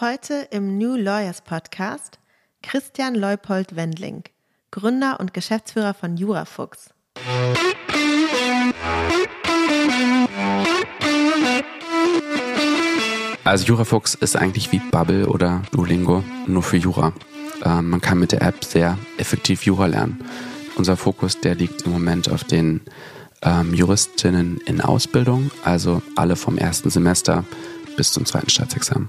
Heute im New Lawyers Podcast Christian Leupold Wendling, Gründer und Geschäftsführer von Jurafuchs. Also Jurafuchs ist eigentlich wie Bubble oder Duolingo, nur für Jura. Äh, man kann mit der App sehr effektiv Jura lernen. Unser Fokus, der liegt im Moment auf den ähm, Juristinnen in Ausbildung, also alle vom ersten Semester bis zum zweiten Staatsexamen.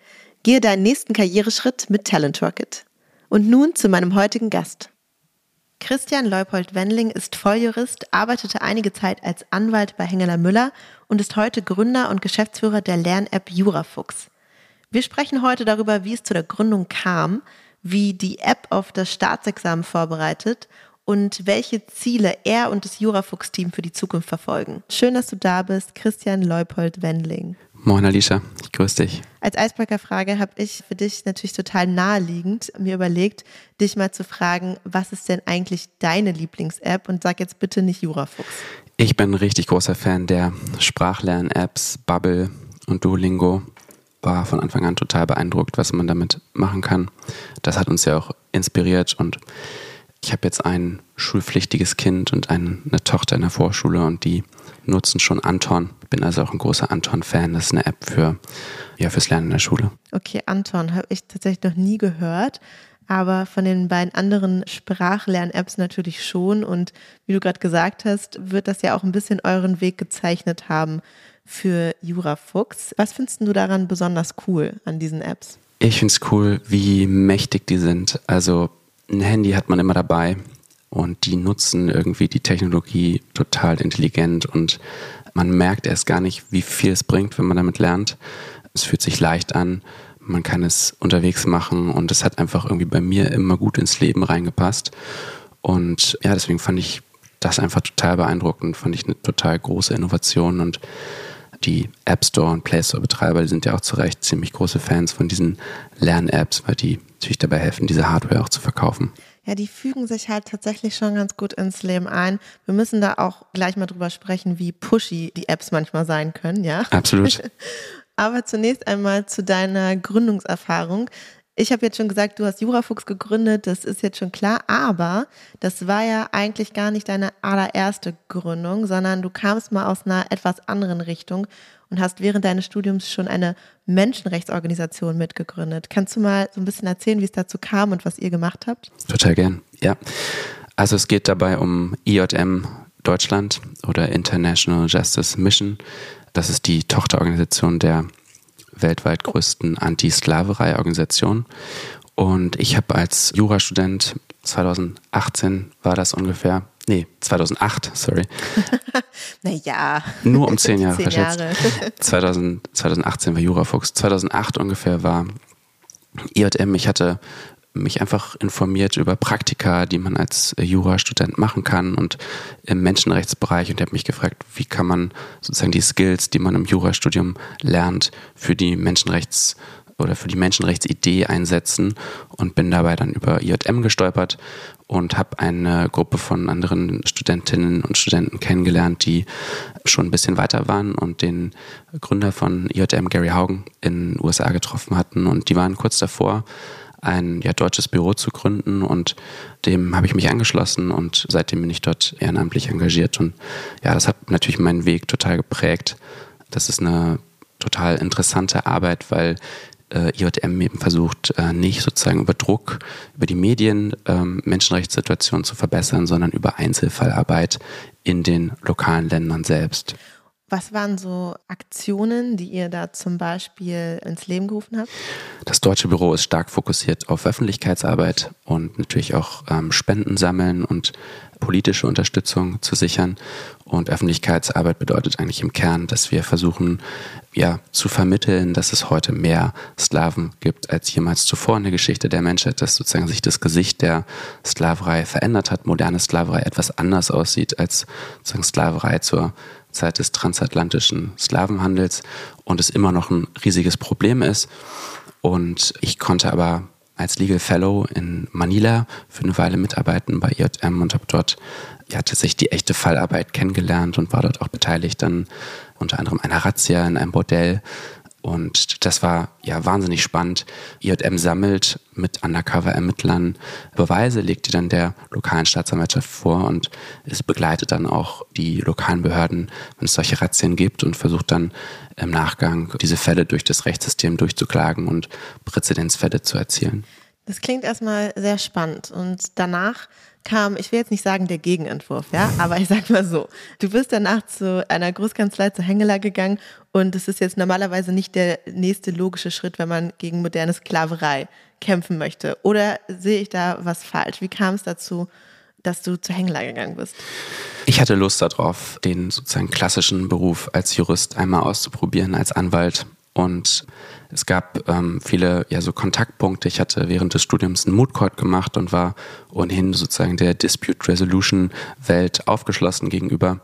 Gehe deinen nächsten Karriereschritt mit Talent Rocket. Und nun zu meinem heutigen Gast. Christian Leupold Wendling ist Volljurist, arbeitete einige Zeit als Anwalt bei Hengeler Müller und ist heute Gründer und Geschäftsführer der Lern-App Jurafuchs. Wir sprechen heute darüber, wie es zu der Gründung kam, wie die App auf das Staatsexamen vorbereitet und welche Ziele er und das Jurafuchs-Team für die Zukunft verfolgen. Schön, dass du da bist, Christian Leupold Wendling. Moin Alicia, ich grüße dich. Als Eisbrecherfrage habe ich für dich natürlich total naheliegend mir überlegt, dich mal zu fragen, was ist denn eigentlich deine Lieblings-App? Und sag jetzt bitte nicht Jurafuchs. Ich bin ein richtig großer Fan der Sprachlern-Apps Bubble und Duolingo. War von Anfang an total beeindruckt, was man damit machen kann. Das hat uns ja auch inspiriert und ich habe jetzt ein schulpflichtiges Kind und eine Tochter in der Vorschule und die nutzen schon Anton. Bin also auch ein großer Anton-Fan. Das ist eine App für, ja, fürs Lernen in der Schule. Okay, Anton habe ich tatsächlich noch nie gehört. Aber von den beiden anderen Sprachlern-Apps natürlich schon. Und wie du gerade gesagt hast, wird das ja auch ein bisschen euren Weg gezeichnet haben für Jurafuchs. Was findest du daran besonders cool an diesen Apps? Ich finde es cool, wie mächtig die sind. Also ein Handy hat man immer dabei und die nutzen irgendwie die Technologie total intelligent und man merkt erst gar nicht, wie viel es bringt, wenn man damit lernt. Es fühlt sich leicht an, man kann es unterwegs machen und es hat einfach irgendwie bei mir immer gut ins Leben reingepasst. Und ja, deswegen fand ich das einfach total beeindruckend, fand ich eine total große Innovation und die App Store und Play Store Betreiber, die sind ja auch zu Recht ziemlich große Fans von diesen Lern-Apps, weil die natürlich dabei helfen, diese Hardware auch zu verkaufen. Ja, die fügen sich halt tatsächlich schon ganz gut ins Leben ein. Wir müssen da auch gleich mal drüber sprechen, wie pushy die Apps manchmal sein können, ja? Absolut. Aber zunächst einmal zu deiner Gründungserfahrung. Ich habe jetzt schon gesagt, du hast Jurafuchs gegründet, das ist jetzt schon klar, aber das war ja eigentlich gar nicht deine allererste Gründung, sondern du kamst mal aus einer etwas anderen Richtung und hast während deines Studiums schon eine Menschenrechtsorganisation mitgegründet. Kannst du mal so ein bisschen erzählen, wie es dazu kam und was ihr gemacht habt? Total gern, ja. Also es geht dabei um IJM Deutschland oder International Justice Mission. Das ist die Tochterorganisation der weltweit größten Anti-Sklaverei-Organisation. Und ich habe als Jurastudent 2018 war das ungefähr, nee, 2008, sorry. naja. Nur um zehn Jahre zehn. Jahre. 2000, 2018 war Jurafuchs. 2008 ungefähr war IJM. Ich hatte mich einfach informiert über Praktika, die man als Jurastudent machen kann und im Menschenrechtsbereich und habe mich gefragt, wie kann man sozusagen die Skills, die man im Jurastudium lernt, für die Menschenrechts- oder für die Menschenrechtsidee einsetzen und bin dabei dann über IJM gestolpert und habe eine Gruppe von anderen Studentinnen und Studenten kennengelernt, die schon ein bisschen weiter waren und den Gründer von IJM, Gary Haugen, in den USA getroffen hatten. Und die waren kurz davor, ein ja, deutsches Büro zu gründen. Und dem habe ich mich angeschlossen und seitdem bin ich dort ehrenamtlich engagiert. Und ja, das hat natürlich meinen Weg total geprägt. Das ist eine total interessante Arbeit, weil äh, IJM eben versucht, äh, nicht sozusagen über Druck, über die Medien ähm, Menschenrechtssituationen zu verbessern, sondern über Einzelfallarbeit in den lokalen Ländern selbst. Was waren so Aktionen, die ihr da zum Beispiel ins Leben gerufen habt? Das deutsche Büro ist stark fokussiert auf Öffentlichkeitsarbeit und natürlich auch ähm, Spenden sammeln und politische Unterstützung zu sichern. Und Öffentlichkeitsarbeit bedeutet eigentlich im Kern, dass wir versuchen, ja, zu vermitteln, dass es heute mehr Sklaven gibt als jemals zuvor in der Geschichte der Menschheit, dass sozusagen sich das Gesicht der Sklaverei verändert hat, moderne Sklaverei etwas anders aussieht als sozusagen Sklaverei zur Zeit des transatlantischen Sklavenhandels und es immer noch ein riesiges Problem ist. Und ich konnte aber als Legal Fellow in Manila für eine Weile mitarbeiten bei IJM und habe dort ja tatsächlich die echte Fallarbeit kennengelernt und war dort auch beteiligt dann unter anderem einer Razzia in einem Bordell und das war ja wahnsinnig spannend. IJM sammelt mit Undercover-Ermittlern Beweise, legt die dann der lokalen Staatsanwaltschaft vor und es begleitet dann auch die lokalen Behörden, wenn es solche Razzien gibt und versucht dann im Nachgang diese Fälle durch das Rechtssystem durchzuklagen und Präzedenzfälle zu erzielen. Das klingt erstmal sehr spannend und danach kam, ich will jetzt nicht sagen der Gegenentwurf, ja, aber ich sag mal so, du bist danach zu einer Großkanzlei zu Hengeler gegangen und es ist jetzt normalerweise nicht der nächste logische Schritt, wenn man gegen moderne Sklaverei kämpfen möchte. Oder sehe ich da was falsch? Wie kam es dazu, dass du zu Hengeler gegangen bist? Ich hatte Lust darauf, den sozusagen klassischen Beruf als Jurist einmal auszuprobieren, als Anwalt und es gab ähm, viele ja so Kontaktpunkte. Ich hatte während des Studiums einen Mood Court gemacht und war ohnehin sozusagen der Dispute Resolution Welt aufgeschlossen gegenüber.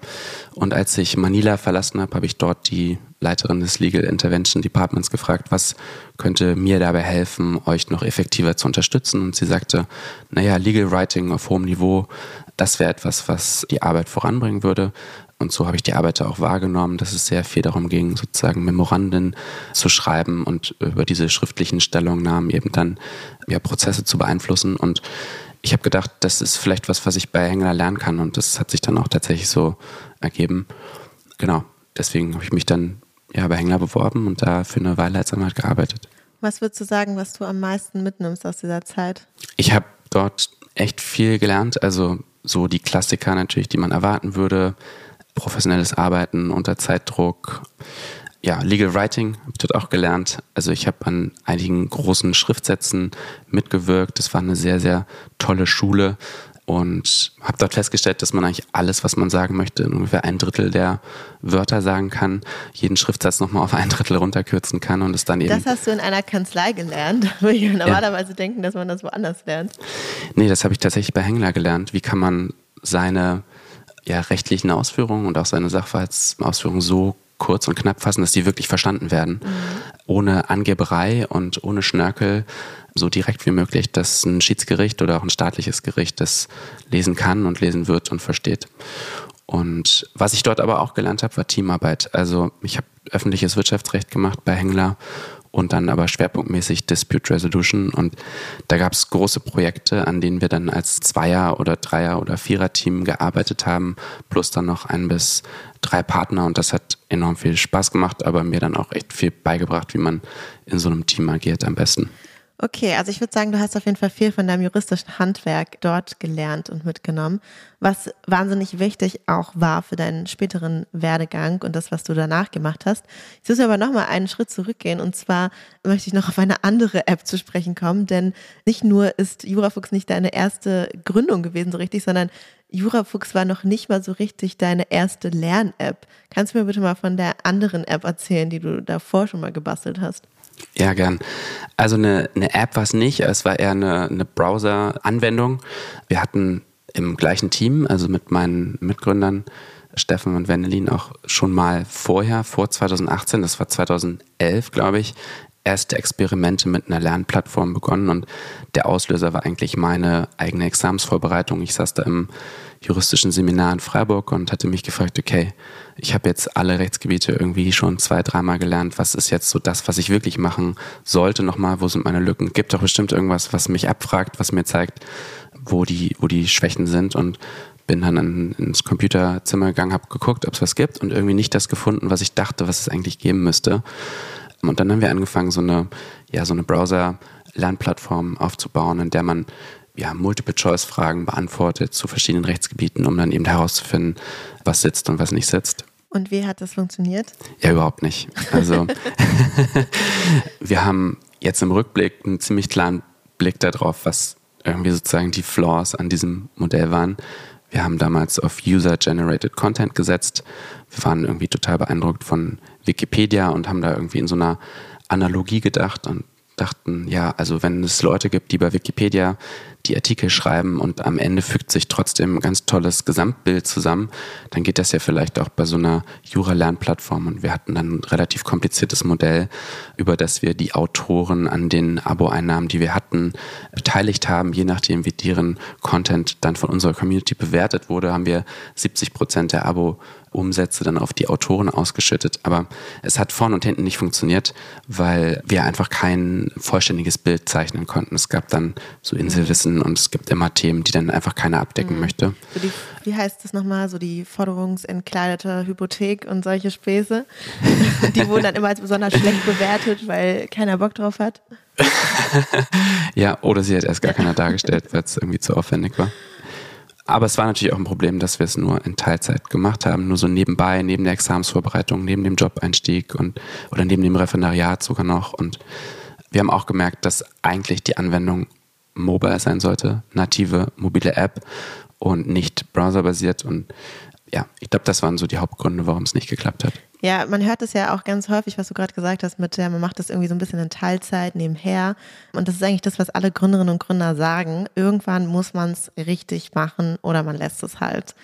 Und als ich Manila verlassen habe, habe ich dort die Leiterin des Legal Intervention Departments gefragt, was könnte mir dabei helfen, euch noch effektiver zu unterstützen. Und sie sagte, naja, Legal Writing auf hohem Niveau, das wäre etwas, was die Arbeit voranbringen würde. Und so habe ich die Arbeit auch wahrgenommen, dass es sehr viel darum ging, sozusagen Memoranden zu schreiben und über diese schriftlichen Stellungnahmen eben dann ja, Prozesse zu beeinflussen. Und ich habe gedacht, das ist vielleicht was, was ich bei Hengler lernen kann. Und das hat sich dann auch tatsächlich so ergeben. Genau, deswegen habe ich mich dann ja, bei Hengler beworben und da für eine Weile als Anwalt gearbeitet. Was würdest du sagen, was du am meisten mitnimmst aus dieser Zeit? Ich habe dort echt viel gelernt. Also so die Klassiker natürlich, die man erwarten würde professionelles Arbeiten unter Zeitdruck. Ja, Legal Writing habe ich dort auch gelernt. Also ich habe an einigen großen Schriftsätzen mitgewirkt. Das war eine sehr, sehr tolle Schule und habe dort festgestellt, dass man eigentlich alles, was man sagen möchte, in ungefähr ein Drittel der Wörter sagen kann, jeden Schriftsatz nochmal auf ein Drittel runterkürzen kann und es dann eben. Das hast du in einer Kanzlei gelernt. Würde ich normalerweise ja. denken, dass man das woanders lernt. Nee, das habe ich tatsächlich bei Hengler gelernt. Wie kann man seine ja, rechtlichen Ausführungen und auch seine Sachverhaltsausführungen so kurz und knapp fassen, dass die wirklich verstanden werden. Mhm. Ohne Angeberei und ohne Schnörkel, so direkt wie möglich, dass ein Schiedsgericht oder auch ein staatliches Gericht das lesen kann und lesen wird und versteht. Und was ich dort aber auch gelernt habe, war Teamarbeit. Also ich habe öffentliches Wirtschaftsrecht gemacht bei Hengler und dann aber schwerpunktmäßig Dispute Resolution. Und da gab es große Projekte, an denen wir dann als Zweier- oder Dreier- oder Vierer-Team gearbeitet haben, plus dann noch ein bis drei Partner. Und das hat enorm viel Spaß gemacht, aber mir dann auch echt viel beigebracht, wie man in so einem Team agiert am besten. Okay, also ich würde sagen, du hast auf jeden Fall viel von deinem juristischen Handwerk dort gelernt und mitgenommen, was wahnsinnig wichtig auch war für deinen späteren Werdegang und das, was du danach gemacht hast. Jetzt müssen wir aber nochmal einen Schritt zurückgehen und zwar möchte ich noch auf eine andere App zu sprechen kommen, denn nicht nur ist Jurafuchs nicht deine erste Gründung gewesen so richtig, sondern Jurafuchs war noch nicht mal so richtig deine erste Lern-App. Kannst du mir bitte mal von der anderen App erzählen, die du davor schon mal gebastelt hast? Ja, gern. Also eine, eine App war es nicht, es war eher eine, eine Browser-Anwendung. Wir hatten im gleichen Team, also mit meinen Mitgründern, Steffen und Wendelin auch schon mal vorher, vor 2018, das war 2011, glaube ich, erste Experimente mit einer Lernplattform begonnen und der Auslöser war eigentlich meine eigene Examsvorbereitung. Ich saß da im juristischen Seminar in Freiburg und hatte mich gefragt, okay, ich habe jetzt alle Rechtsgebiete irgendwie schon zwei, dreimal gelernt. Was ist jetzt so das, was ich wirklich machen sollte nochmal? Wo sind meine Lücken? Gibt doch bestimmt irgendwas, was mich abfragt, was mir zeigt, wo die, wo die Schwächen sind und bin dann in, ins Computerzimmer gegangen, habe geguckt, ob es was gibt und irgendwie nicht das gefunden, was ich dachte, was es eigentlich geben müsste. Und dann haben wir angefangen, so eine, ja, so eine Browser-Lernplattform aufzubauen, in der man ja, Multiple-Choice-Fragen beantwortet zu verschiedenen Rechtsgebieten, um dann eben herauszufinden, was sitzt und was nicht sitzt. Und wie hat das funktioniert? Ja, überhaupt nicht. Also wir haben jetzt im Rückblick einen ziemlich klaren Blick darauf, was irgendwie sozusagen die Flaws an diesem Modell waren. Wir haben damals auf User-Generated Content gesetzt. Wir waren irgendwie total beeindruckt von Wikipedia und haben da irgendwie in so einer Analogie gedacht und dachten, ja, also wenn es Leute gibt, die bei Wikipedia die Artikel schreiben und am Ende fügt sich trotzdem ein ganz tolles Gesamtbild zusammen, dann geht das ja vielleicht auch bei so einer Jura-Lernplattform. Und wir hatten dann ein relativ kompliziertes Modell, über das wir die Autoren an den Abo-Einnahmen, die wir hatten, beteiligt haben. Je nachdem, wie deren Content dann von unserer Community bewertet wurde, haben wir 70 Prozent der Abo Umsätze dann auf die Autoren ausgeschüttet. Aber es hat vorne und hinten nicht funktioniert, weil wir einfach kein vollständiges Bild zeichnen konnten. Es gab dann so Inselwissen und es gibt immer Themen, die dann einfach keiner abdecken mhm. möchte. So die, wie heißt das nochmal? So die forderungsentkleidete Hypothek und solche Späße. die wurden dann immer als besonders schlecht bewertet, weil keiner Bock drauf hat. ja, oder sie hat erst gar keiner dargestellt, weil es irgendwie zu aufwendig war. Aber es war natürlich auch ein Problem, dass wir es nur in Teilzeit gemacht haben, nur so nebenbei, neben der Examensvorbereitung, neben dem Job-Einstieg und oder neben dem Referendariat sogar noch. Und wir haben auch gemerkt, dass eigentlich die Anwendung mobile sein sollte, native mobile App und nicht browserbasiert. Und ja, ich glaube, das waren so die Hauptgründe, warum es nicht geklappt hat. Ja, man hört es ja auch ganz häufig, was du gerade gesagt hast, mit der, man macht das irgendwie so ein bisschen in Teilzeit nebenher. Und das ist eigentlich das, was alle Gründerinnen und Gründer sagen. Irgendwann muss man es richtig machen oder man lässt es halt.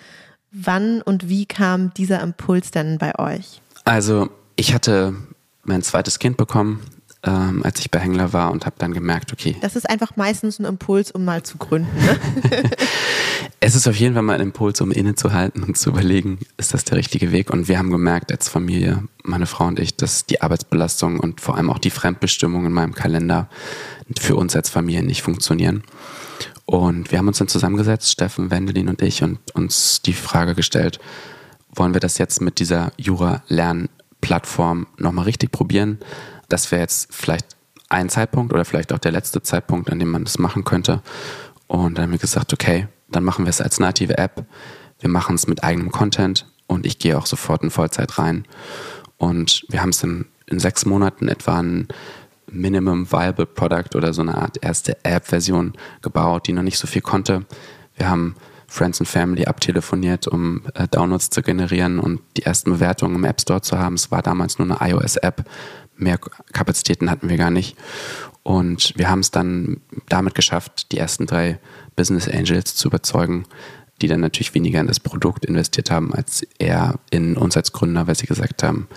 Wann und wie kam dieser Impuls denn bei euch? Also, ich hatte mein zweites Kind bekommen ähm, als ich bei Hängler war und habe dann gemerkt, okay. Das ist einfach meistens ein Impuls, um mal zu gründen. Ne? es ist auf jeden Fall mal ein Impuls, um innezuhalten und zu überlegen, ist das der richtige Weg? Und wir haben gemerkt als Familie, meine Frau und ich, dass die Arbeitsbelastung und vor allem auch die Fremdbestimmung in meinem Kalender für uns als Familie nicht funktionieren. Und wir haben uns dann zusammengesetzt, Steffen, Wendelin und ich, und uns die Frage gestellt, wollen wir das jetzt mit dieser Jura-Lernplattform nochmal richtig probieren? Das wäre jetzt vielleicht ein Zeitpunkt oder vielleicht auch der letzte Zeitpunkt, an dem man das machen könnte. Und dann haben wir gesagt, okay, dann machen wir es als native App. Wir machen es mit eigenem Content und ich gehe auch sofort in Vollzeit rein. Und wir haben es dann in sechs Monaten etwa ein Minimum Viable Product oder so eine Art erste App-Version gebaut, die noch nicht so viel konnte. Wir haben Friends and Family abtelefoniert, um äh, Downloads zu generieren und die ersten Bewertungen im App Store zu haben. Es war damals nur eine iOS-App mehr Kapazitäten hatten wir gar nicht. Und wir haben es dann damit geschafft, die ersten drei Business Angels zu überzeugen, die dann natürlich weniger in das Produkt investiert haben, als eher in uns als Gründer, weil sie gesagt haben,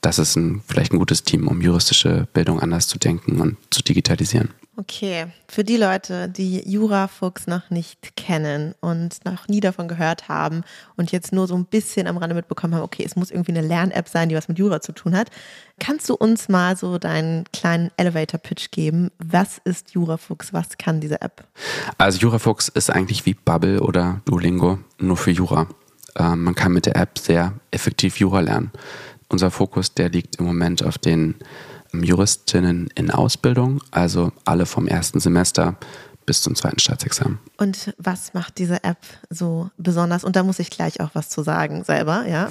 das ist ein, vielleicht ein gutes Team, um juristische Bildung anders zu denken und zu digitalisieren. Okay, für die Leute, die Jurafuchs noch nicht kennen und noch nie davon gehört haben und jetzt nur so ein bisschen am Rande mitbekommen haben, okay, es muss irgendwie eine Lern-App sein, die was mit Jura zu tun hat, kannst du uns mal so deinen kleinen Elevator-Pitch geben? Was ist Jurafuchs? Was kann diese App? Also Jurafuchs ist eigentlich wie Bubble oder Duolingo, nur für Jura. Ähm, man kann mit der App sehr effektiv Jura lernen. Unser Fokus, der liegt im Moment auf den Juristinnen in Ausbildung, also alle vom ersten Semester bis zum zweiten Staatsexamen. Und was macht diese App so besonders? Und da muss ich gleich auch was zu sagen selber, ja.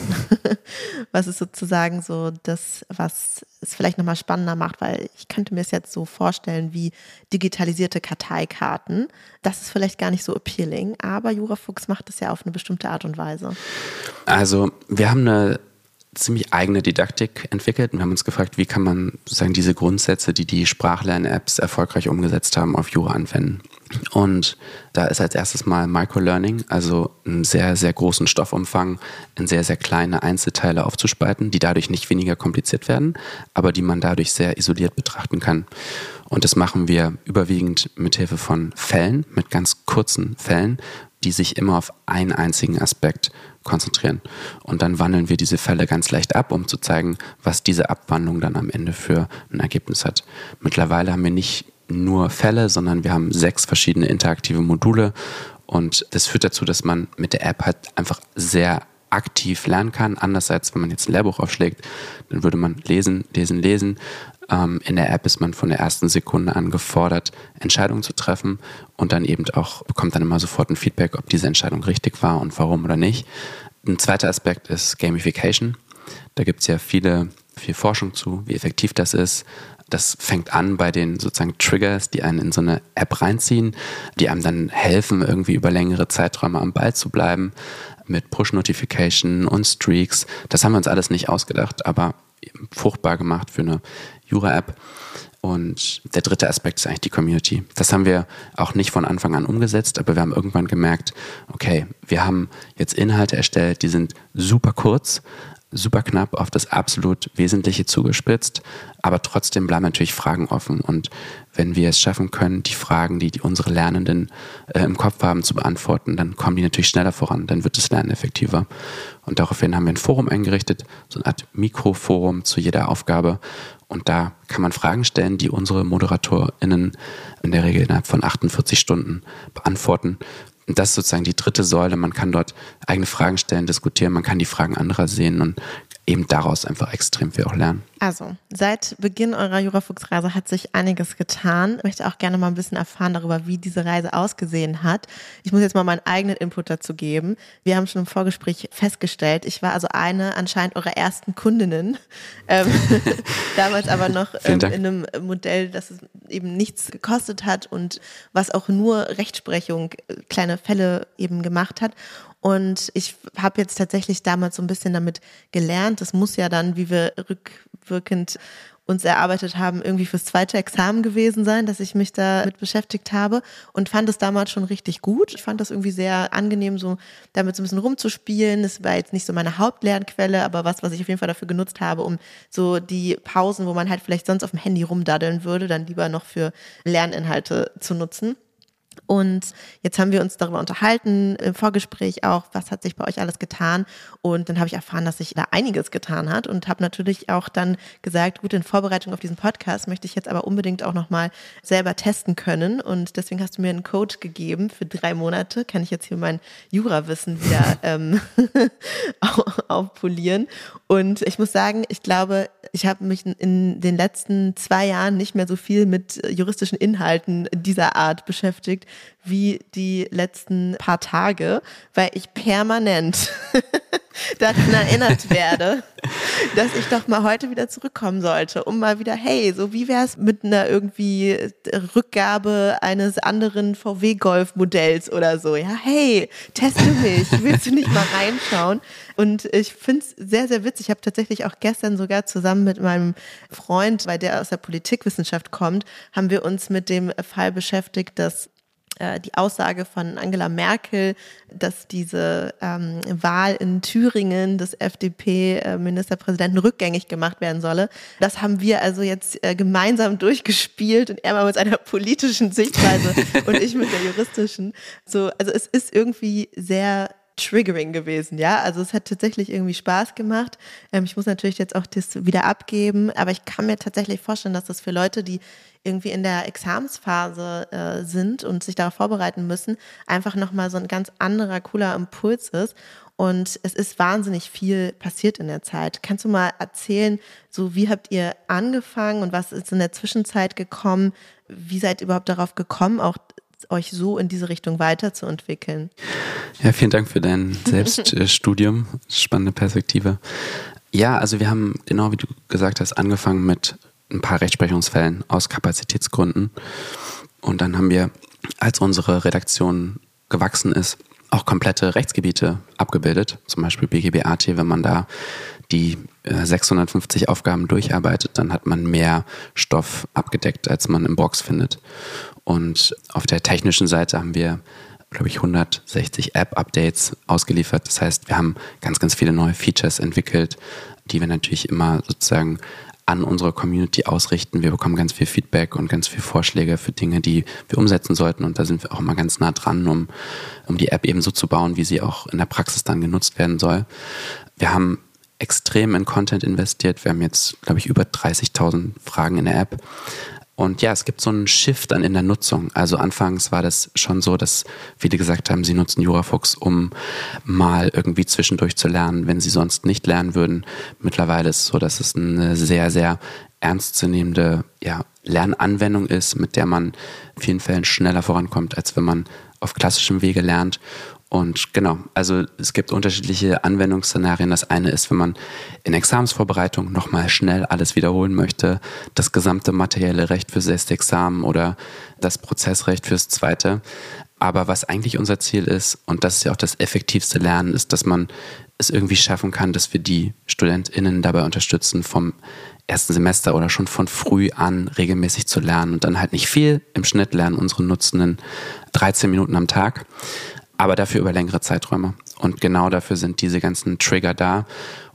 was ist sozusagen so das, was es vielleicht nochmal spannender macht, weil ich könnte mir es jetzt so vorstellen wie digitalisierte Karteikarten. Das ist vielleicht gar nicht so appealing, aber Jurafuchs macht es ja auf eine bestimmte Art und Weise. Also wir haben eine ziemlich eigene Didaktik entwickelt und wir haben uns gefragt, wie kann man sozusagen diese Grundsätze, die die Sprachlern-Apps erfolgreich umgesetzt haben, auf Jura anwenden. Und da ist als erstes mal Microlearning, also einen sehr, sehr großen Stoffumfang in sehr, sehr kleine Einzelteile aufzuspalten, die dadurch nicht weniger kompliziert werden, aber die man dadurch sehr isoliert betrachten kann. Und das machen wir überwiegend mit Hilfe von Fällen, mit ganz kurzen Fällen, die sich immer auf einen einzigen Aspekt konzentrieren. Und dann wandeln wir diese Fälle ganz leicht ab, um zu zeigen, was diese Abwandlung dann am Ende für ein Ergebnis hat. Mittlerweile haben wir nicht nur Fälle, sondern wir haben sechs verschiedene interaktive Module und das führt dazu, dass man mit der App halt einfach sehr aktiv lernen kann. Andererseits, wenn man jetzt ein Lehrbuch aufschlägt, dann würde man lesen, lesen, lesen. Ähm, in der App ist man von der ersten Sekunde an gefordert, Entscheidungen zu treffen und dann eben auch bekommt dann immer sofort ein Feedback, ob diese Entscheidung richtig war und warum oder nicht. Ein zweiter Aspekt ist Gamification. Da gibt es ja viele, viel Forschung zu, wie effektiv das ist. Das fängt an bei den sozusagen Triggers, die einen in so eine App reinziehen, die einem dann helfen, irgendwie über längere Zeiträume am Ball zu bleiben, mit Push-Notification und Streaks. Das haben wir uns alles nicht ausgedacht, aber fruchtbar gemacht für eine Jura-App. Und der dritte Aspekt ist eigentlich die Community. Das haben wir auch nicht von Anfang an umgesetzt, aber wir haben irgendwann gemerkt, okay, wir haben jetzt Inhalte erstellt, die sind super kurz, super knapp auf das absolut Wesentliche zugespitzt, aber trotzdem bleiben natürlich Fragen offen. Und wenn wir es schaffen können, die Fragen, die, die unsere Lernenden äh, im Kopf haben, zu beantworten, dann kommen die natürlich schneller voran, dann wird das Lernen effektiver. Und daraufhin haben wir ein Forum eingerichtet, so eine Art Mikroforum zu jeder Aufgabe. Und da kann man Fragen stellen, die unsere ModeratorInnen in der Regel innerhalb von 48 Stunden beantworten. Das ist sozusagen die dritte Säule. Man kann dort eigene Fragen stellen, diskutieren, man kann die Fragen anderer sehen und eben daraus einfach extrem viel auch lernen. Also, seit Beginn eurer Jurafuchsreise hat sich einiges getan. Ich möchte auch gerne mal ein bisschen erfahren darüber, wie diese Reise ausgesehen hat. Ich muss jetzt mal meinen eigenen Input dazu geben. Wir haben schon im Vorgespräch festgestellt, ich war also eine anscheinend eurer ersten Kundinnen. Ähm, damals aber noch ähm, in einem Modell, das eben nichts gekostet hat und was auch nur Rechtsprechung, äh, kleine Fälle eben gemacht hat. Und ich habe jetzt tatsächlich damals so ein bisschen damit gelernt. Das muss ja dann, wie wir rückwirkend uns erarbeitet haben, irgendwie fürs zweite Examen gewesen sein, dass ich mich damit beschäftigt habe und fand es damals schon richtig gut. Ich fand das irgendwie sehr angenehm, so damit so ein bisschen rumzuspielen. Es war jetzt nicht so meine Hauptlernquelle, aber was, was ich auf jeden Fall dafür genutzt habe, um so die Pausen, wo man halt vielleicht sonst auf dem Handy rumdaddeln würde, dann lieber noch für Lerninhalte zu nutzen. Und jetzt haben wir uns darüber unterhalten, im Vorgespräch auch, was hat sich bei euch alles getan. Und dann habe ich erfahren, dass sich da einiges getan hat und habe natürlich auch dann gesagt, gut, in Vorbereitung auf diesen Podcast möchte ich jetzt aber unbedingt auch nochmal selber testen können. Und deswegen hast du mir einen Code gegeben für drei Monate. Kann ich jetzt hier mein Jurawissen wieder ähm, aufpolieren. Und ich muss sagen, ich glaube, ich habe mich in den letzten zwei Jahren nicht mehr so viel mit juristischen Inhalten dieser Art beschäftigt wie die letzten paar Tage, weil ich permanent daran erinnert werde, dass ich doch mal heute wieder zurückkommen sollte, um mal wieder, hey, so wie wäre es mit einer irgendwie Rückgabe eines anderen VW Golf Modells oder so? Ja, hey, teste mich, willst du nicht mal reinschauen? Und ich finde es sehr, sehr witzig. Ich habe tatsächlich auch gestern sogar zusammen mit meinem Freund, weil der aus der Politikwissenschaft kommt, haben wir uns mit dem Fall beschäftigt, dass die Aussage von Angela Merkel, dass diese ähm, Wahl in Thüringen des FDP-Ministerpräsidenten rückgängig gemacht werden solle. Das haben wir also jetzt äh, gemeinsam durchgespielt und er mal mit seiner politischen Sichtweise und ich mit der juristischen. So, also es ist irgendwie sehr triggering gewesen, ja. Also es hat tatsächlich irgendwie Spaß gemacht. Ähm, ich muss natürlich jetzt auch das wieder abgeben, aber ich kann mir tatsächlich vorstellen, dass das für Leute, die irgendwie in der Examsphase äh, sind und sich darauf vorbereiten müssen, einfach nochmal so ein ganz anderer, cooler Impuls ist. Und es ist wahnsinnig viel passiert in der Zeit. Kannst du mal erzählen, so wie habt ihr angefangen und was ist in der Zwischenzeit gekommen? Wie seid ihr überhaupt darauf gekommen, auch euch so in diese Richtung weiterzuentwickeln? Ja, vielen Dank für dein Selbststudium. Spannende Perspektive. Ja, also wir haben, genau wie du gesagt hast, angefangen mit ein paar Rechtsprechungsfällen aus Kapazitätsgründen. Und dann haben wir, als unsere Redaktion gewachsen ist, auch komplette Rechtsgebiete abgebildet, zum Beispiel BGBAT, wenn man da die 650 äh, Aufgaben durcharbeitet, dann hat man mehr Stoff abgedeckt, als man im Box findet. Und auf der technischen Seite haben wir, glaube ich, 160 App-Updates ausgeliefert. Das heißt, wir haben ganz, ganz viele neue Features entwickelt, die wir natürlich immer sozusagen an unsere Community ausrichten. Wir bekommen ganz viel Feedback und ganz viel Vorschläge für Dinge, die wir umsetzen sollten. Und da sind wir auch immer ganz nah dran, um, um die App eben so zu bauen, wie sie auch in der Praxis dann genutzt werden soll. Wir haben extrem in Content investiert. Wir haben jetzt, glaube ich, über 30.000 Fragen in der App. Und ja, es gibt so einen Shift dann in der Nutzung. Also anfangs war das schon so, dass viele gesagt haben, sie nutzen Jurafuchs, um mal irgendwie zwischendurch zu lernen, wenn sie sonst nicht lernen würden. Mittlerweile ist es so, dass es eine sehr, sehr ernstzunehmende ja, Lernanwendung ist, mit der man in vielen Fällen schneller vorankommt, als wenn man auf klassischem Wege lernt. Und genau, also es gibt unterschiedliche Anwendungsszenarien. Das eine ist, wenn man in Examensvorbereitung nochmal schnell alles wiederholen möchte, das gesamte materielle Recht fürs erste Examen oder das Prozessrecht fürs zweite. Aber was eigentlich unser Ziel ist, und das ist ja auch das effektivste Lernen, ist, dass man es irgendwie schaffen kann, dass wir die StudentInnen dabei unterstützen, vom ersten Semester oder schon von früh an regelmäßig zu lernen und dann halt nicht viel. Im Schnitt lernen unsere Nutzenden 13 Minuten am Tag aber dafür über längere Zeiträume. Und genau dafür sind diese ganzen Trigger da.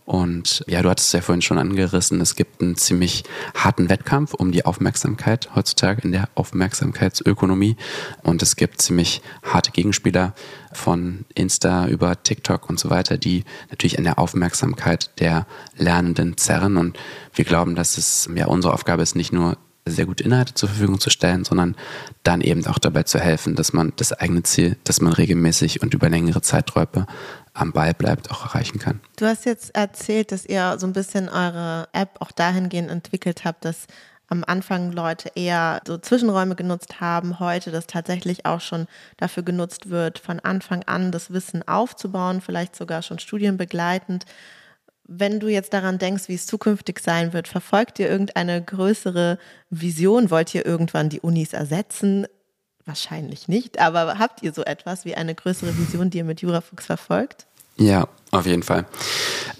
Und ja, du hattest es ja vorhin schon angerissen, es gibt einen ziemlich harten Wettkampf um die Aufmerksamkeit heutzutage in der Aufmerksamkeitsökonomie. Und es gibt ziemlich harte Gegenspieler von Insta über TikTok und so weiter, die natürlich an der Aufmerksamkeit der Lernenden zerren. Und wir glauben, dass es ja unsere Aufgabe ist, nicht nur sehr gute Inhalte zur Verfügung zu stellen, sondern dann eben auch dabei zu helfen, dass man das eigene Ziel, dass man regelmäßig und über längere Zeiträume am Ball bleibt, auch erreichen kann. Du hast jetzt erzählt, dass ihr so ein bisschen eure App auch dahingehend entwickelt habt, dass am Anfang Leute eher so Zwischenräume genutzt haben, heute das tatsächlich auch schon dafür genutzt wird, von Anfang an das Wissen aufzubauen, vielleicht sogar schon studienbegleitend. Wenn du jetzt daran denkst, wie es zukünftig sein wird, verfolgt ihr irgendeine größere Vision? Wollt ihr irgendwann die Unis ersetzen? Wahrscheinlich nicht, aber habt ihr so etwas wie eine größere Vision, die ihr mit Jurafuchs verfolgt? Ja, auf jeden Fall.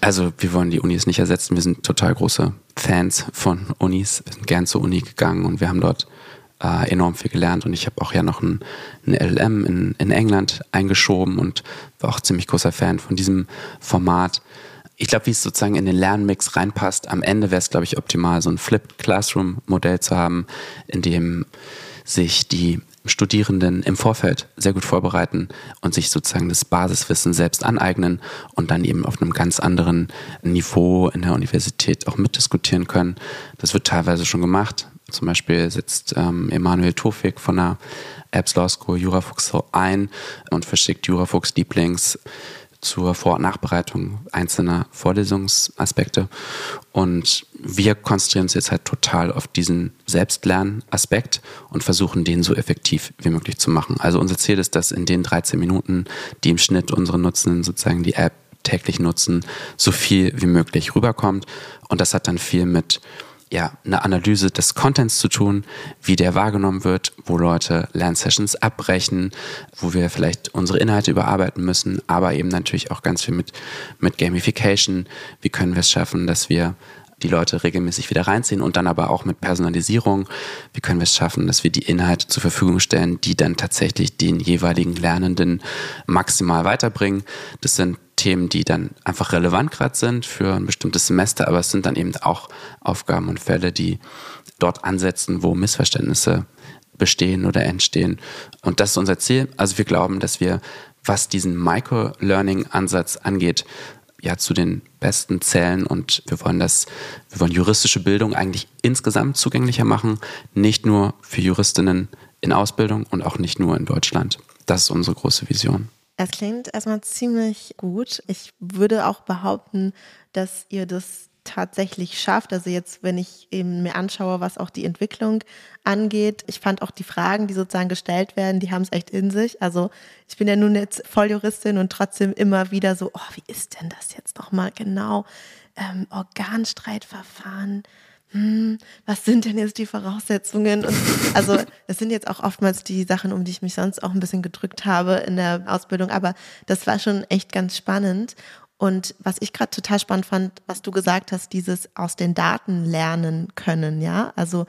Also wir wollen die Unis nicht ersetzen. Wir sind total große Fans von Unis. Wir sind gern zur Uni gegangen und wir haben dort äh, enorm viel gelernt. Und ich habe auch ja noch ein, ein LLM in, in England eingeschoben und war auch ziemlich großer Fan von diesem Format ich glaube, wie es sozusagen in den Lernmix reinpasst, am Ende wäre es, glaube ich, optimal, so ein Flipped Classroom-Modell zu haben, in dem sich die Studierenden im Vorfeld sehr gut vorbereiten und sich sozusagen das Basiswissen selbst aneignen und dann eben auf einem ganz anderen Niveau in der Universität auch mitdiskutieren können. Das wird teilweise schon gemacht. Zum Beispiel sitzt ähm, Emanuel Tofik von der Apps Law School Jurafuchs ein und verschickt Jurafuchs Lieblings zur Vor- und Nachbereitung einzelner Vorlesungsaspekte. Und wir konzentrieren uns jetzt halt total auf diesen Selbstlernaspekt und versuchen, den so effektiv wie möglich zu machen. Also unser Ziel ist, dass in den 13 Minuten, die im Schnitt unsere Nutzenden sozusagen die App täglich nutzen, so viel wie möglich rüberkommt. Und das hat dann viel mit ja, eine Analyse des Contents zu tun, wie der wahrgenommen wird, wo Leute Lernsessions abbrechen, wo wir vielleicht unsere Inhalte überarbeiten müssen, aber eben natürlich auch ganz viel mit, mit Gamification. Wie können wir es schaffen, dass wir die Leute regelmäßig wieder reinziehen und dann aber auch mit Personalisierung. Wie können wir es schaffen, dass wir die Inhalte zur Verfügung stellen, die dann tatsächlich den jeweiligen Lernenden maximal weiterbringen? Das sind Themen, die dann einfach relevant gerade sind für ein bestimmtes Semester, aber es sind dann eben auch Aufgaben und Fälle, die dort ansetzen, wo Missverständnisse bestehen oder entstehen. Und das ist unser Ziel. Also wir glauben, dass wir, was diesen Micro-Learning-Ansatz angeht, ja zu den besten zählen und wir wollen das, wir wollen juristische Bildung eigentlich insgesamt zugänglicher machen, nicht nur für Juristinnen in Ausbildung und auch nicht nur in Deutschland. Das ist unsere große Vision. Es klingt erstmal ziemlich gut. Ich würde auch behaupten, dass ihr das tatsächlich schafft. Also jetzt, wenn ich eben mir anschaue, was auch die Entwicklung angeht, ich fand auch die Fragen, die sozusagen gestellt werden, die haben es echt in sich. Also ich bin ja nun jetzt Volljuristin und trotzdem immer wieder so, oh, wie ist denn das jetzt nochmal genau? Ähm, Organstreitverfahren, hm, was sind denn jetzt die Voraussetzungen? Und also es sind jetzt auch oftmals die Sachen, um die ich mich sonst auch ein bisschen gedrückt habe in der Ausbildung, aber das war schon echt ganz spannend. Und was ich gerade total spannend fand, was du gesagt hast, dieses aus den Daten lernen können, ja, also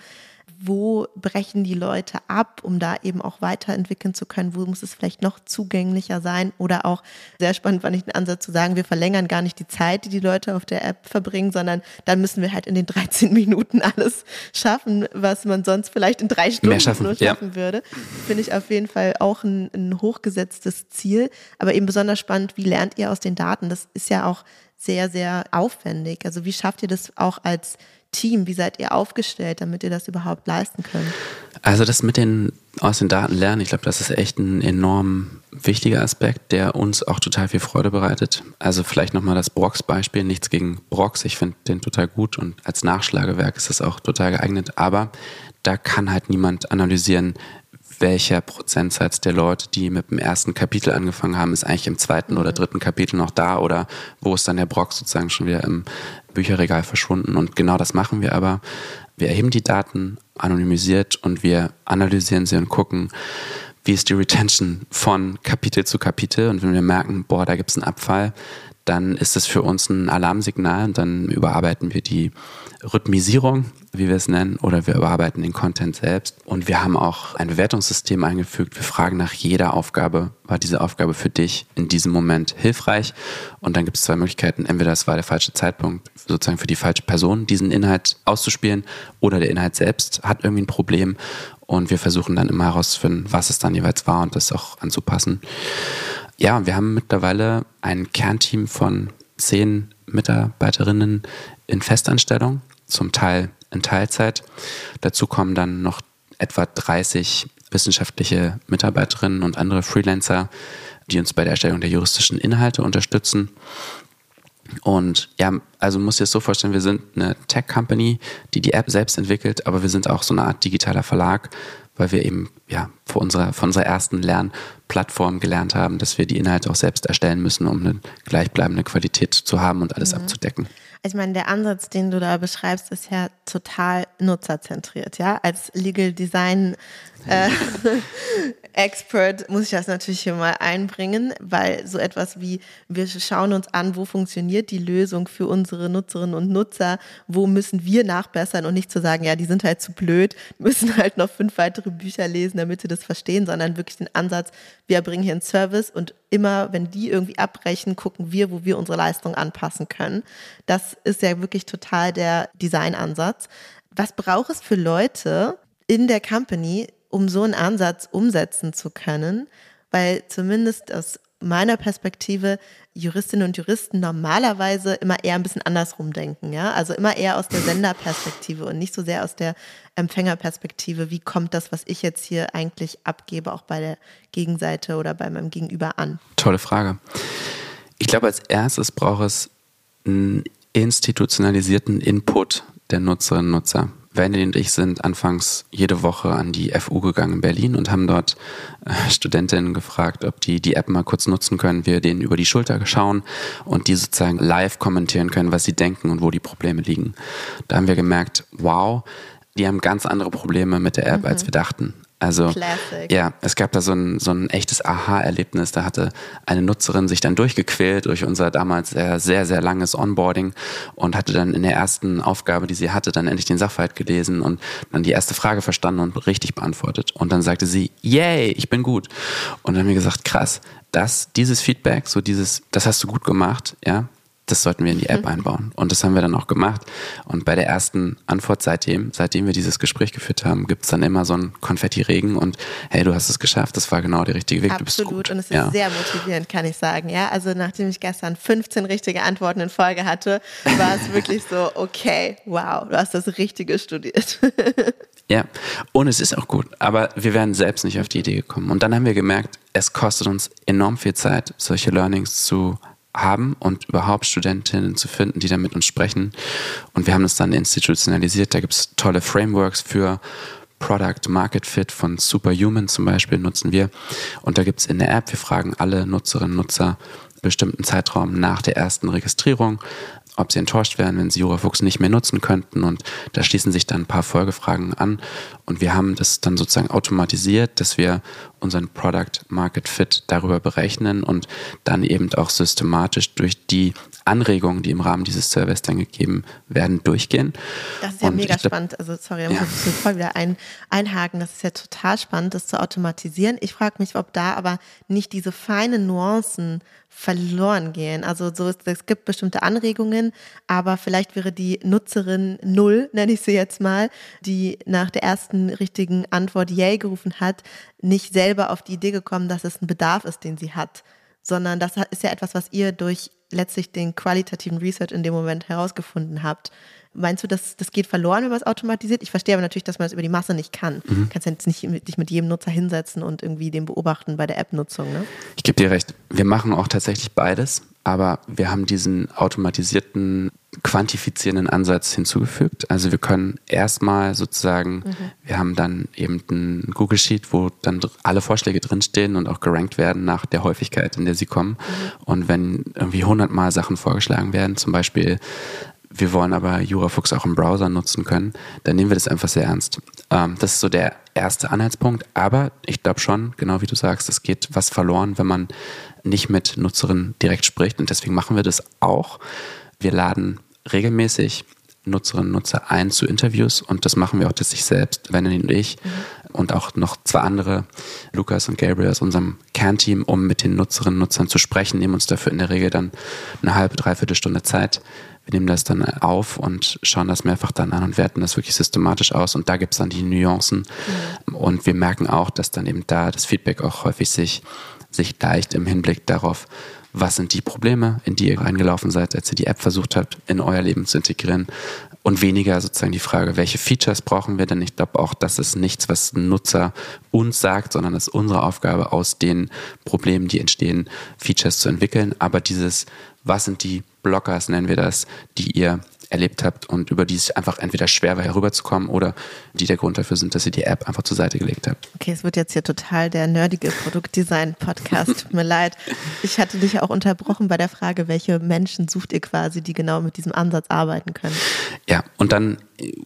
wo brechen die Leute ab, um da eben auch weiterentwickeln zu können, wo muss es vielleicht noch zugänglicher sein oder auch sehr spannend fand ich den Ansatz zu sagen, wir verlängern gar nicht die Zeit, die die Leute auf der App verbringen, sondern dann müssen wir halt in den 13 Minuten alles schaffen, was man sonst vielleicht in drei Stunden schaffen, nur schaffen ja. würde. Finde ich auf jeden Fall auch ein, ein hochgesetztes Ziel, aber eben besonders spannend, wie lernt ihr aus den Daten? Das ist ja auch sehr, sehr aufwendig. Also wie schafft ihr das auch als Team? Wie seid ihr aufgestellt, damit ihr das überhaupt leisten könnt? Also das mit den aus den Daten lernen, ich glaube, das ist echt ein enorm wichtiger Aspekt, der uns auch total viel Freude bereitet. Also vielleicht nochmal das Brox-Beispiel, nichts gegen Brox, ich finde den total gut und als Nachschlagewerk ist es auch total geeignet, aber da kann halt niemand analysieren, welcher Prozentsatz der Leute, die mit dem ersten Kapitel angefangen haben, ist eigentlich im zweiten oder mhm. dritten Kapitel noch da oder wo ist dann der Brock sozusagen schon wieder im Bücherregal verschwunden. Und genau das machen wir aber. Wir erheben die Daten anonymisiert und wir analysieren sie und gucken, wie ist die Retention von Kapitel zu Kapitel. Und wenn wir merken, boah, da gibt es einen Abfall, dann ist es für uns ein Alarmsignal und dann überarbeiten wir die Rhythmisierung, wie wir es nennen, oder wir überarbeiten den Content selbst. Und wir haben auch ein Bewertungssystem eingefügt. Wir fragen nach jeder Aufgabe, war diese Aufgabe für dich in diesem Moment hilfreich? Und dann gibt es zwei Möglichkeiten. Entweder es war der falsche Zeitpunkt, sozusagen für die falsche Person, diesen Inhalt auszuspielen, oder der Inhalt selbst hat irgendwie ein Problem. Und wir versuchen dann immer herauszufinden, was es dann jeweils war und das auch anzupassen. Ja, wir haben mittlerweile ein Kernteam von zehn Mitarbeiterinnen in Festanstellung, zum Teil in Teilzeit. Dazu kommen dann noch etwa 30 wissenschaftliche Mitarbeiterinnen und andere Freelancer, die uns bei der Erstellung der juristischen Inhalte unterstützen. Und ja, also muss ich es so vorstellen, wir sind eine Tech-Company, die die App selbst entwickelt, aber wir sind auch so eine Art digitaler Verlag, weil wir eben ja von unserer, von unserer ersten Lernplattform gelernt haben, dass wir die Inhalte auch selbst erstellen müssen, um eine gleichbleibende Qualität zu haben und alles mhm. abzudecken. Ich meine, der Ansatz, den du da beschreibst, ist ja total nutzerzentriert, ja. Als Legal Design äh, Expert muss ich das natürlich hier mal einbringen, weil so etwas wie wir schauen uns an, wo funktioniert die Lösung für unsere Nutzerinnen und Nutzer, wo müssen wir nachbessern und nicht zu sagen, ja, die sind halt zu blöd, müssen halt noch fünf weitere Bücher lesen, damit sie das verstehen, sondern wirklich den Ansatz, wir bringen hier einen Service und immer, wenn die irgendwie abbrechen, gucken wir, wo wir unsere Leistung anpassen können. Das ist ja wirklich total der Designansatz. Was braucht es für Leute in der Company, um so einen Ansatz umsetzen zu können? Weil zumindest aus meiner Perspektive Juristinnen und Juristen normalerweise immer eher ein bisschen andersrum denken, ja? Also immer eher aus der Senderperspektive und nicht so sehr aus der Empfängerperspektive. Wie kommt das, was ich jetzt hier eigentlich abgebe, auch bei der Gegenseite oder bei meinem Gegenüber an? Tolle Frage. Ich glaube, als erstes braucht es einen institutionalisierten Input der Nutzerinnen und Nutzer. Wendy und ich sind anfangs jede Woche an die FU gegangen in Berlin und haben dort äh, Studentinnen gefragt, ob die die App mal kurz nutzen können, wir denen über die Schulter schauen und die sozusagen live kommentieren können, was sie denken und wo die Probleme liegen. Da haben wir gemerkt, wow, die haben ganz andere Probleme mit der App, mhm. als wir dachten. Also Classic. ja, es gab da so ein, so ein echtes Aha-Erlebnis. Da hatte eine Nutzerin sich dann durchgequält durch unser damals sehr, sehr, sehr langes Onboarding und hatte dann in der ersten Aufgabe, die sie hatte, dann endlich den Sachverhalt gelesen und dann die erste Frage verstanden und richtig beantwortet. Und dann sagte sie, yay, ich bin gut. Und dann haben wir gesagt, krass, das, dieses Feedback, so dieses, das hast du gut gemacht, ja, das sollten wir in die App mhm. einbauen. Und das haben wir dann auch gemacht. Und bei der ersten Antwort seitdem, seitdem wir dieses Gespräch geführt haben, gibt es dann immer so einen Konfetti-Regen und hey, du hast es geschafft, das war genau der richtige Weg. Absolut. Und es ist ja. sehr motivierend, kann ich sagen. Ja, also nachdem ich gestern 15 richtige Antworten in Folge hatte, war es wirklich so, okay, wow, du hast das Richtige studiert. Ja, und es ist auch gut, aber wir wären selbst nicht auf die Idee gekommen. Und dann haben wir gemerkt, es kostet uns enorm viel Zeit, solche Learnings zu haben und überhaupt Studentinnen zu finden, die dann mit uns sprechen. Und wir haben das dann institutionalisiert. Da gibt es tolle Frameworks für Product Market Fit von Superhuman zum Beispiel nutzen wir. Und da gibt es in der App, wir fragen alle Nutzerinnen und Nutzer bestimmten Zeitraum nach der ersten Registrierung, ob sie enttäuscht wären, wenn sie JuraFuchs nicht mehr nutzen könnten. Und da schließen sich dann ein paar Folgefragen an. Und wir haben das dann sozusagen automatisiert, dass wir unseren Product Market Fit darüber berechnen und dann eben auch systematisch durch die Anregungen, die im Rahmen dieses Surveys dann gegeben werden, durchgehen. Das ist ja und mega glaub, spannend. Also sorry, da ja. muss ich voll wieder ein, einhaken. Das ist ja total spannend, das zu automatisieren. Ich frage mich, ob da aber nicht diese feinen Nuancen verloren gehen. Also so ist, es gibt bestimmte Anregungen, aber vielleicht wäre die Nutzerin null, nenne ich sie jetzt mal, die nach der ersten richtigen Antwort Yay gerufen hat, nicht selber auf die Idee gekommen, dass es ein Bedarf ist, den sie hat, sondern das ist ja etwas, was ihr durch letztlich den qualitativen Research in dem Moment herausgefunden habt. Meinst du, dass das geht verloren, wenn man es automatisiert? Ich verstehe aber natürlich, dass man es über die Masse nicht kann. Mhm. Du kannst ja jetzt nicht dich mit jedem Nutzer hinsetzen und irgendwie den beobachten bei der App-Nutzung. Ne? Ich gebe dir recht. Wir machen auch tatsächlich beides. Aber wir haben diesen automatisierten, quantifizierenden Ansatz hinzugefügt. Also wir können erstmal sozusagen, mhm. wir haben dann eben ein Google Sheet, wo dann alle Vorschläge drinstehen und auch gerankt werden nach der Häufigkeit, in der sie kommen. Mhm. Und wenn irgendwie hundertmal Sachen vorgeschlagen werden, zum Beispiel wir wollen aber JuraFuchs auch im Browser nutzen können, dann nehmen wir das einfach sehr ernst. Ähm, das ist so der erste Anhaltspunkt. Aber ich glaube schon, genau wie du sagst, es geht was verloren, wenn man nicht mit Nutzerinnen direkt spricht. Und deswegen machen wir das auch. Wir laden regelmäßig Nutzerinnen und Nutzer ein zu Interviews und das machen wir auch das ich selbst, Vanity und ich mhm. Und auch noch zwei andere, Lukas und Gabriel aus unserem Kernteam, um mit den Nutzerinnen und Nutzern zu sprechen, nehmen uns dafür in der Regel dann eine halbe, dreiviertel Stunde Zeit wir nehmen das dann auf und schauen das mehrfach dann an und werten das wirklich systematisch aus. Und da gibt es dann die Nuancen. Mhm. Und wir merken auch, dass dann eben da das Feedback auch häufig sich, sich leicht im Hinblick darauf, was sind die Probleme, in die ihr reingelaufen seid, als ihr die App versucht habt, in euer Leben zu integrieren. Und weniger sozusagen die Frage, welche Features brauchen wir denn? Ich glaube auch, das ist nichts, was ein Nutzer uns sagt, sondern es ist unsere Aufgabe, aus den Problemen, die entstehen, Features zu entwickeln. Aber dieses, was sind die Blockers, nennen wir das, die ihr erlebt habt und über die es einfach entweder schwer war, herüberzukommen oder die der Grund dafür sind, dass ihr die App einfach zur Seite gelegt habt. Okay, es wird jetzt hier total der nerdige Produktdesign-Podcast. Tut mir leid. Ich hatte dich auch unterbrochen bei der Frage, welche Menschen sucht ihr quasi, die genau mit diesem Ansatz arbeiten können? Ja, und dann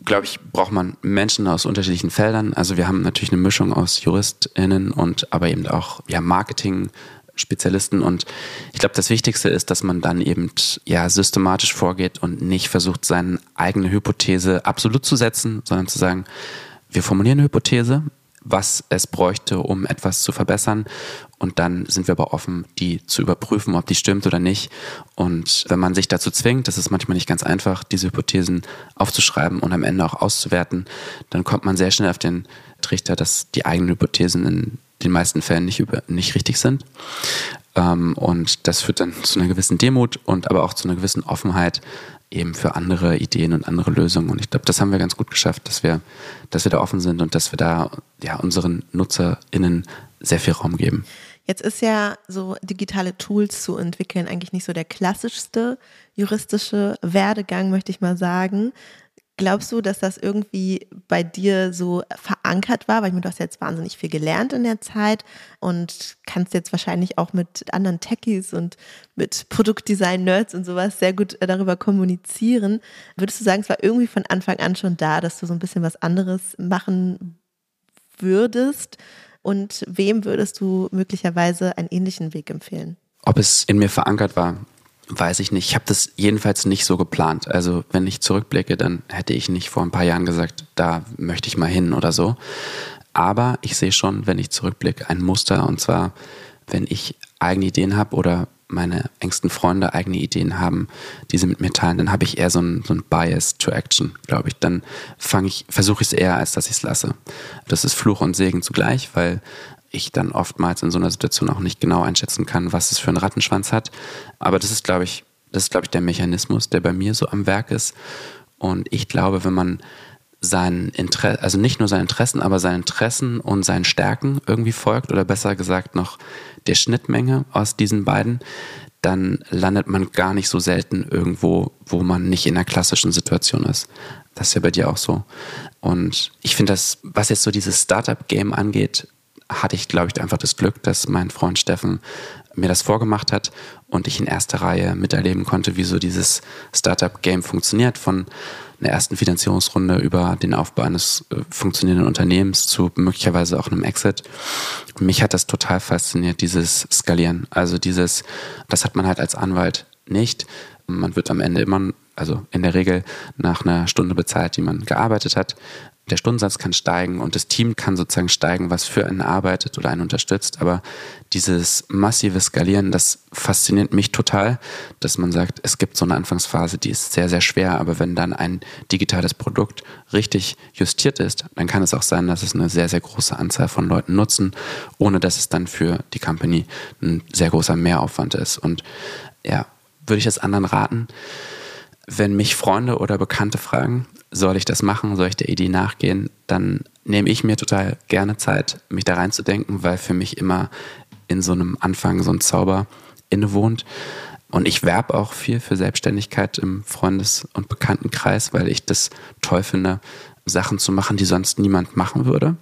glaube ich, braucht man Menschen aus unterschiedlichen Feldern. Also wir haben natürlich eine Mischung aus JuristInnen und aber eben auch ja, Marketing, Spezialisten. Und ich glaube, das Wichtigste ist, dass man dann eben ja systematisch vorgeht und nicht versucht, seine eigene Hypothese absolut zu setzen, sondern zu sagen, wir formulieren eine Hypothese, was es bräuchte, um etwas zu verbessern. Und dann sind wir aber offen, die zu überprüfen, ob die stimmt oder nicht. Und wenn man sich dazu zwingt, das ist manchmal nicht ganz einfach, diese Hypothesen aufzuschreiben und am Ende auch auszuwerten, dann kommt man sehr schnell auf den Trichter, dass die eigenen Hypothesen in den meisten Fällen nicht, über, nicht richtig sind. Ähm, und das führt dann zu einer gewissen Demut und aber auch zu einer gewissen Offenheit eben für andere Ideen und andere Lösungen. Und ich glaube, das haben wir ganz gut geschafft, dass wir, dass wir da offen sind und dass wir da ja unseren NutzerInnen sehr viel Raum geben. Jetzt ist ja so digitale Tools zu entwickeln eigentlich nicht so der klassischste juristische Werdegang, möchte ich mal sagen. Glaubst du, dass das irgendwie bei dir so verankert war? Weil ich meine, du hast jetzt wahnsinnig viel gelernt in der Zeit und kannst jetzt wahrscheinlich auch mit anderen Techies und mit Produktdesign-Nerds und sowas sehr gut äh, darüber kommunizieren. Würdest du sagen, es war irgendwie von Anfang an schon da, dass du so ein bisschen was anderes machen würdest? Und wem würdest du möglicherweise einen ähnlichen Weg empfehlen? Ob es in mir verankert war, weiß ich nicht. Ich habe das jedenfalls nicht so geplant. Also wenn ich zurückblicke, dann hätte ich nicht vor ein paar Jahren gesagt, da möchte ich mal hin oder so. Aber ich sehe schon, wenn ich zurückblicke, ein Muster. Und zwar, wenn ich eigene Ideen habe oder meine engsten Freunde eigene Ideen haben, die sie mit mir teilen, dann habe ich eher so ein, so ein Bias to Action, glaube ich. Dann fange ich, versuche ich es eher, als dass ich es lasse. Das ist Fluch und Segen zugleich, weil ich dann oftmals in so einer Situation auch nicht genau einschätzen kann, was es für einen Rattenschwanz hat. Aber das ist, glaube ich, das ist, glaube ich, der Mechanismus, der bei mir so am Werk ist. Und ich glaube, wenn man sein Interesse, also nicht nur seine Interessen, aber seinen Interessen und seinen Stärken irgendwie folgt, oder besser gesagt noch der Schnittmenge aus diesen beiden, dann landet man gar nicht so selten irgendwo, wo man nicht in einer klassischen Situation ist. Das ist ja bei dir auch so. Und ich finde das, was jetzt so dieses Startup-Game angeht, hatte ich, glaube ich, einfach das Glück, dass mein Freund Steffen mir das vorgemacht hat und ich in erster Reihe miterleben konnte, wie so dieses Startup-Game funktioniert, von einer ersten Finanzierungsrunde über den Aufbau eines äh, funktionierenden Unternehmens zu möglicherweise auch einem Exit. Mich hat das total fasziniert, dieses Skalieren. Also dieses, das hat man halt als Anwalt nicht. Man wird am Ende immer, also in der Regel nach einer Stunde bezahlt, die man gearbeitet hat der Stundensatz kann steigen und das Team kann sozusagen steigen, was für einen arbeitet oder einen unterstützt. Aber dieses massive Skalieren, das fasziniert mich total, dass man sagt, es gibt so eine Anfangsphase, die ist sehr, sehr schwer. Aber wenn dann ein digitales Produkt richtig justiert ist, dann kann es auch sein, dass es eine sehr, sehr große Anzahl von Leuten nutzen, ohne dass es dann für die Company ein sehr großer Mehraufwand ist. Und ja, würde ich es anderen raten, wenn mich Freunde oder Bekannte fragen, soll ich das machen, soll ich der Idee nachgehen, dann nehme ich mir total gerne Zeit, mich da reinzudenken, weil für mich immer in so einem Anfang so ein Zauber innewohnt. Und ich werbe auch viel für Selbstständigkeit im Freundes- und Bekanntenkreis, weil ich das toll finde, Sachen zu machen, die sonst niemand machen würde.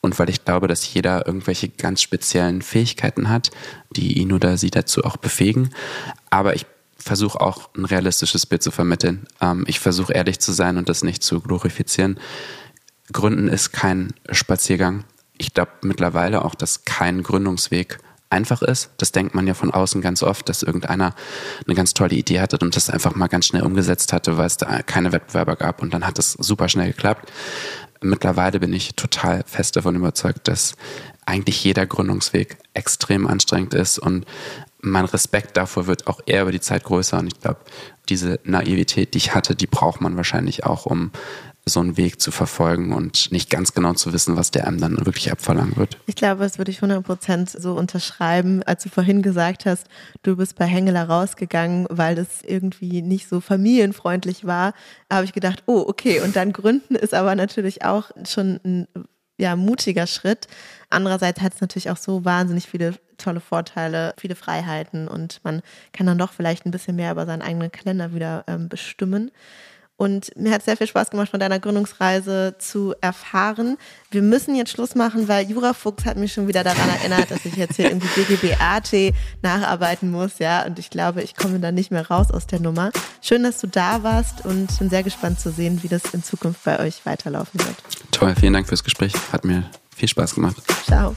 Und weil ich glaube, dass jeder irgendwelche ganz speziellen Fähigkeiten hat, die ihn oder sie dazu auch befähigen. Aber ich versuche auch ein realistisches Bild zu vermitteln. Ähm, ich versuche ehrlich zu sein und das nicht zu glorifizieren. Gründen ist kein Spaziergang. Ich glaube mittlerweile auch, dass kein Gründungsweg einfach ist. Das denkt man ja von außen ganz oft, dass irgendeiner eine ganz tolle Idee hatte und das einfach mal ganz schnell umgesetzt hatte, weil es da keine Wettbewerber gab und dann hat es super schnell geklappt. Mittlerweile bin ich total fest davon überzeugt, dass eigentlich jeder Gründungsweg extrem anstrengend ist und mein Respekt davor wird auch eher über die Zeit größer und ich glaube, diese Naivität, die ich hatte, die braucht man wahrscheinlich auch, um so einen Weg zu verfolgen und nicht ganz genau zu wissen, was der einem dann wirklich abverlangen wird. Ich glaube, das würde ich 100% so unterschreiben, als du vorhin gesagt hast, du bist bei Hengeler rausgegangen, weil das irgendwie nicht so familienfreundlich war. Habe ich gedacht, oh, okay. Und dann gründen ist aber natürlich auch schon ein ja, mutiger Schritt. Andererseits hat es natürlich auch so wahnsinnig viele tolle Vorteile, viele Freiheiten und man kann dann doch vielleicht ein bisschen mehr über seinen eigenen Kalender wieder ähm, bestimmen. Und mir hat sehr viel Spaß gemacht, von deiner Gründungsreise zu erfahren. Wir müssen jetzt Schluss machen, weil Jura Fuchs hat mich schon wieder daran erinnert, dass ich jetzt hier irgendwie BGBAT nacharbeiten muss, ja. Und ich glaube, ich komme da nicht mehr raus aus der Nummer. Schön, dass du da warst und bin sehr gespannt zu sehen, wie das in Zukunft bei euch weiterlaufen wird. Toll, vielen Dank fürs Gespräch. Hat mir viel Spaß gemacht. Ciao.